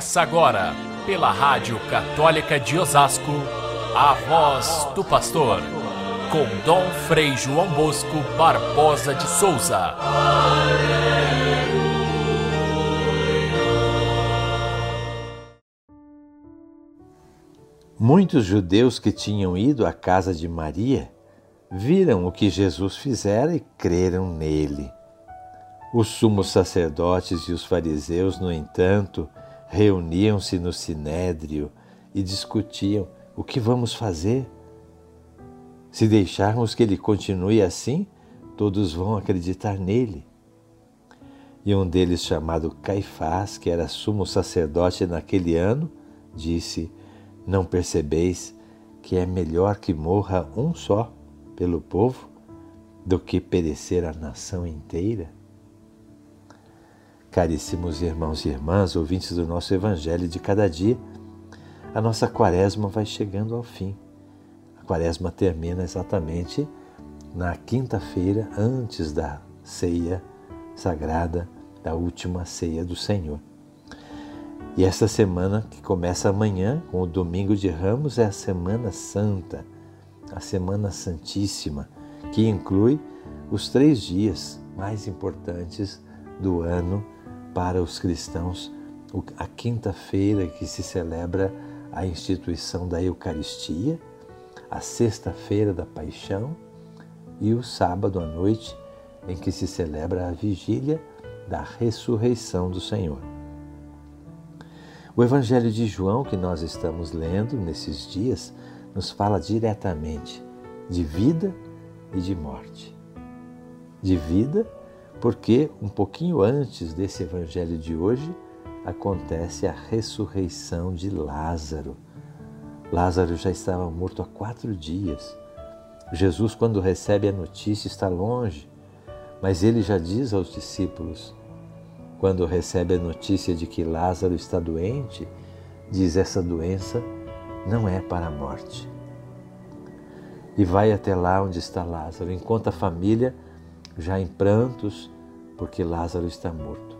Começa agora, pela Rádio Católica de Osasco, a voz do pastor, com Dom Frei João Bosco Barbosa de Souza. Muitos judeus que tinham ido à casa de Maria viram o que Jesus fizera e creram nele. Os sumos sacerdotes e os fariseus, no entanto, reuniam-se no sinédrio e discutiam: o que vamos fazer? Se deixarmos que ele continue assim, todos vão acreditar nele. E um deles, chamado Caifás, que era sumo sacerdote naquele ano, disse: Não percebeis que é melhor que morra um só pelo povo do que perecer a nação inteira? Caríssimos irmãos e irmãs, ouvintes do nosso Evangelho de cada dia, a nossa quaresma vai chegando ao fim. A quaresma termina exatamente na quinta-feira antes da ceia sagrada, da última ceia do Senhor. E essa semana que começa amanhã, com o domingo de Ramos, é a Semana Santa, a Semana Santíssima, que inclui os três dias mais importantes do ano para os cristãos a quinta-feira que se celebra a instituição da Eucaristia, a sexta-feira da Paixão e o sábado à noite em que se celebra a vigília da ressurreição do Senhor. O Evangelho de João que nós estamos lendo nesses dias nos fala diretamente de vida e de morte. De vida porque um pouquinho antes desse evangelho de hoje acontece a ressurreição de Lázaro. Lázaro já estava morto há quatro dias. Jesus, quando recebe a notícia, está longe, mas ele já diz aos discípulos, quando recebe a notícia de que Lázaro está doente, diz: essa doença não é para a morte. E vai até lá onde está Lázaro, enquanto a família já em prantos, porque Lázaro está morto.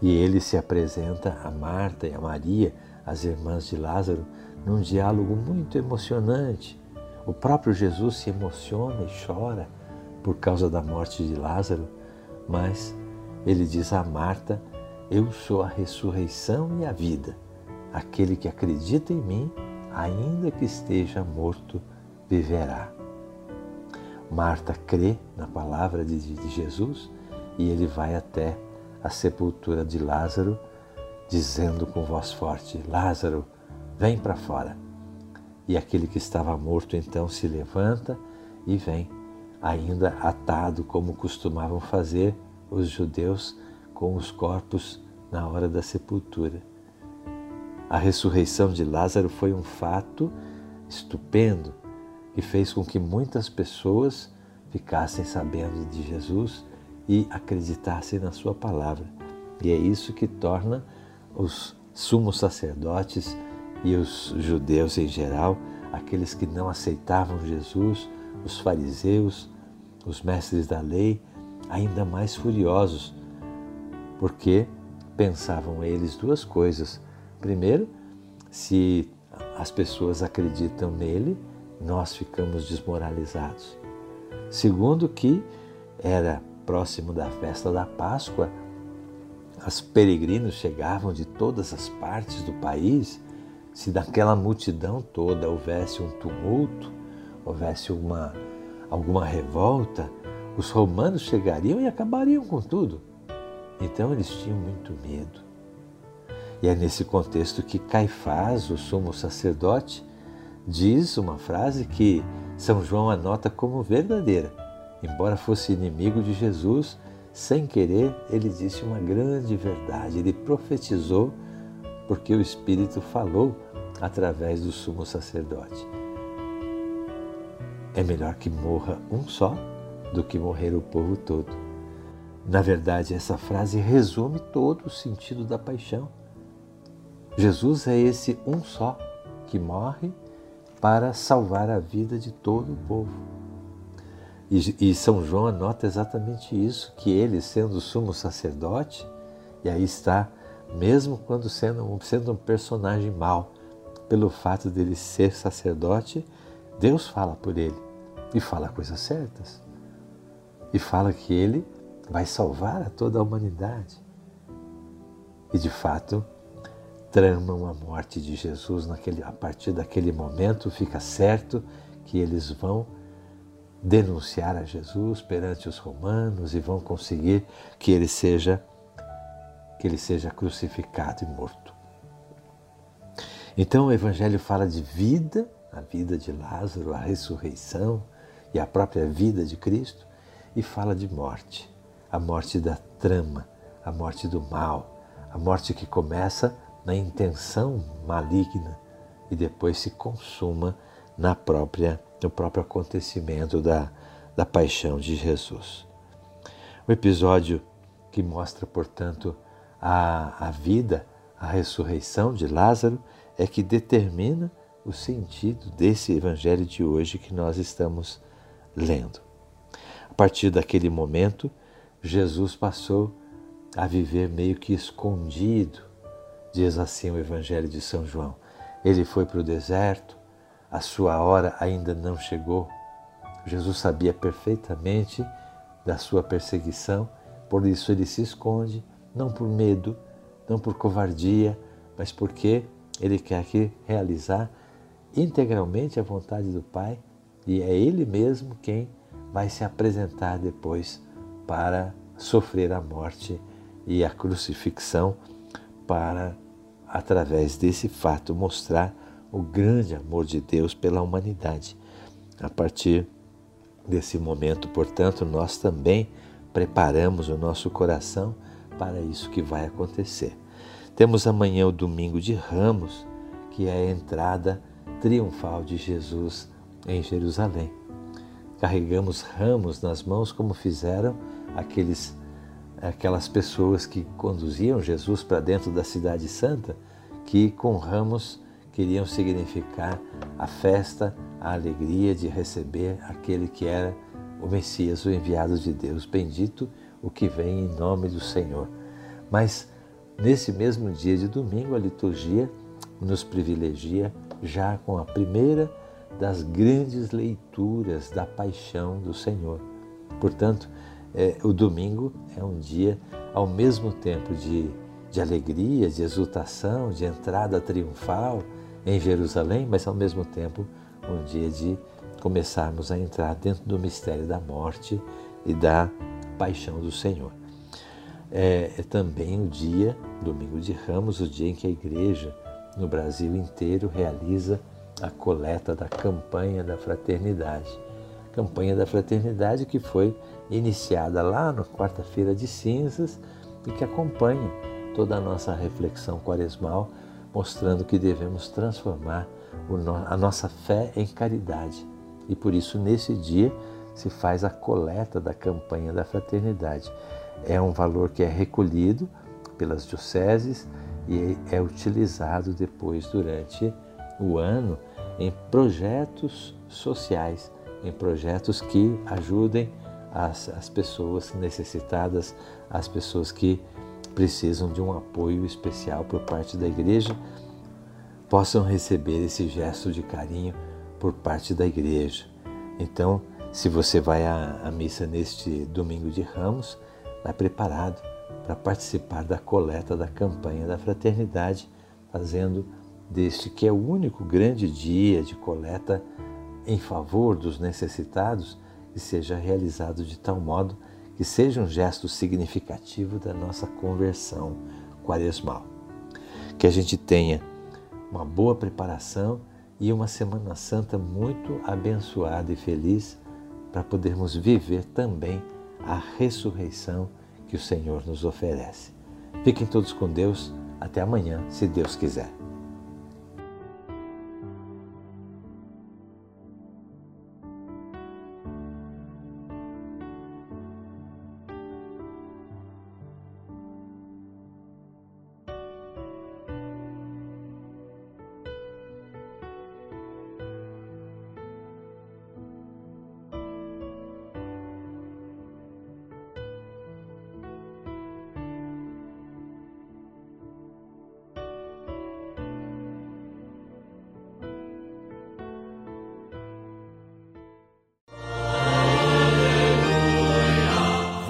E ele se apresenta a Marta e a Maria, as irmãs de Lázaro, num diálogo muito emocionante. O próprio Jesus se emociona e chora por causa da morte de Lázaro, mas ele diz a Marta: Eu sou a ressurreição e a vida. Aquele que acredita em mim, ainda que esteja morto, viverá. Marta crê na palavra de, de Jesus e ele vai até a sepultura de Lázaro, dizendo com voz forte: Lázaro, vem para fora. E aquele que estava morto então se levanta e vem, ainda atado como costumavam fazer os judeus com os corpos na hora da sepultura. A ressurreição de Lázaro foi um fato estupendo, e fez com que muitas pessoas ficassem sabendo de Jesus e acreditassem na sua palavra. E é isso que torna os sumos sacerdotes e os judeus em geral, aqueles que não aceitavam Jesus, os fariseus, os mestres da lei, ainda mais furiosos, porque pensavam eles duas coisas. Primeiro, se as pessoas acreditam nele, nós ficamos desmoralizados. Segundo, que era próximo da festa da Páscoa, os peregrinos chegavam de todas as partes do país. Se daquela multidão toda houvesse um tumulto, houvesse uma, alguma revolta, os romanos chegariam e acabariam com tudo. Então eles tinham muito medo. E é nesse contexto que Caifás, o sumo sacerdote, diz uma frase que São João anota como verdadeira. Embora fosse inimigo de Jesus, sem querer, ele disse uma grande verdade. Ele profetizou porque o Espírito falou através do sumo sacerdote. É melhor que morra um só do que morrer o povo todo. Na verdade, essa frase resume todo o sentido da paixão. Jesus é esse um só que morre para salvar a vida de todo o povo. E, e São João anota exatamente isso, que ele, sendo sumo sacerdote, e aí está mesmo quando sendo, sendo um personagem mau, pelo fato dele ser sacerdote, Deus fala por ele e fala coisas certas. E fala que ele vai salvar a toda a humanidade. E de fato, tramam a morte de Jesus naquele, a partir daquele momento, fica certo que eles vão denunciar a Jesus perante os romanos e vão conseguir que ele seja que ele seja crucificado e morto. Então o evangelho fala de vida, a vida de Lázaro, a ressurreição e a própria vida de Cristo e fala de morte, a morte da trama, a morte do mal, a morte que começa na intenção maligna e depois se consuma na própria no próprio acontecimento da, da paixão de Jesus. O episódio que mostra, portanto, a, a vida, a ressurreição de Lázaro, é que determina o sentido desse evangelho de hoje que nós estamos lendo. A partir daquele momento, Jesus passou a viver meio que escondido, diz assim o evangelho de São João. Ele foi para o deserto, a sua hora ainda não chegou. Jesus sabia perfeitamente da sua perseguição, por isso ele se esconde, não por medo, não por covardia, mas porque ele quer que realizar integralmente a vontade do Pai e é ele mesmo quem vai se apresentar depois para sofrer a morte e a crucifixão para através desse fato mostrar o grande amor de Deus pela humanidade. A partir desse momento, portanto, nós também preparamos o nosso coração para isso que vai acontecer. Temos amanhã o domingo de Ramos, que é a entrada triunfal de Jesus em Jerusalém. Carregamos ramos nas mãos como fizeram aqueles aquelas pessoas que conduziam Jesus para dentro da cidade santa, que com ramos queriam significar a festa, a alegria de receber aquele que era o Messias, o enviado de Deus. Bendito o que vem em nome do Senhor. Mas nesse mesmo dia de domingo, a liturgia nos privilegia já com a primeira das grandes leituras da paixão do Senhor. Portanto, é, o domingo é um dia, ao mesmo tempo de, de alegria, de exultação, de entrada triunfal, em Jerusalém, mas ao mesmo tempo um dia de começarmos a entrar dentro do mistério da morte e da paixão do Senhor. É, é, também o dia, domingo de Ramos, o dia em que a igreja no Brasil inteiro realiza a coleta da campanha da fraternidade. Campanha da fraternidade que foi iniciada lá na quarta-feira de cinzas e que acompanha toda a nossa reflexão quaresmal mostrando que devemos transformar a nossa fé em caridade. E por isso, nesse dia, se faz a coleta da campanha da fraternidade. É um valor que é recolhido pelas dioceses e é utilizado depois durante o ano em projetos sociais, em projetos que ajudem as, as pessoas necessitadas, as pessoas que precisam de um apoio especial por parte da igreja, possam receber esse gesto de carinho por parte da igreja. Então, se você vai à, à missa neste domingo de Ramos, vai preparado para participar da coleta da campanha da fraternidade, fazendo deste que é o único grande dia de coleta em favor dos necessitados, que seja realizado de tal modo que seja um gesto significativo da nossa conversão quaresmal. Que a gente tenha uma boa preparação e uma Semana Santa muito abençoada e feliz para podermos viver também a ressurreição que o Senhor nos oferece. Fiquem todos com Deus. Até amanhã, se Deus quiser.